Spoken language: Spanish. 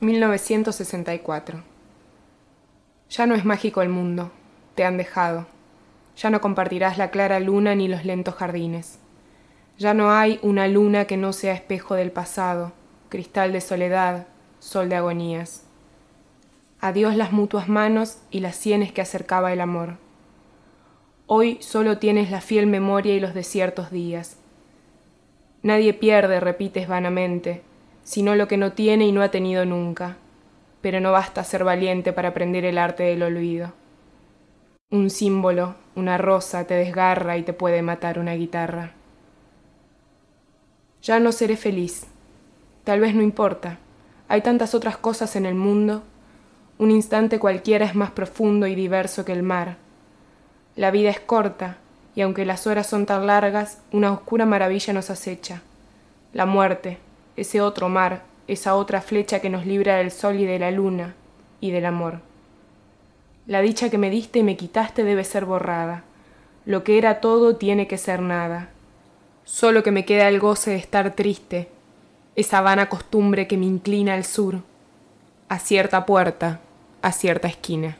1964 Ya no es mágico el mundo, te han dejado. Ya no compartirás la clara luna ni los lentos jardines. Ya no hay una luna que no sea espejo del pasado, cristal de soledad, sol de agonías. Adiós las mutuas manos y las sienes que acercaba el amor. Hoy solo tienes la fiel memoria y los desiertos días. Nadie pierde, repites vanamente, sino lo que no tiene y no ha tenido nunca, pero no basta ser valiente para aprender el arte del olvido. Un símbolo, una rosa, te desgarra y te puede matar una guitarra. Ya no seré feliz. Tal vez no importa. Hay tantas otras cosas en el mundo. Un instante cualquiera es más profundo y diverso que el mar. La vida es corta, y aunque las horas son tan largas, una oscura maravilla nos acecha. La muerte, ese otro mar, esa otra flecha que nos libra del sol y de la luna y del amor. La dicha que me diste y me quitaste debe ser borrada. Lo que era todo tiene que ser nada. Solo que me queda el goce de estar triste, esa vana costumbre que me inclina al sur, a cierta puerta, a cierta esquina.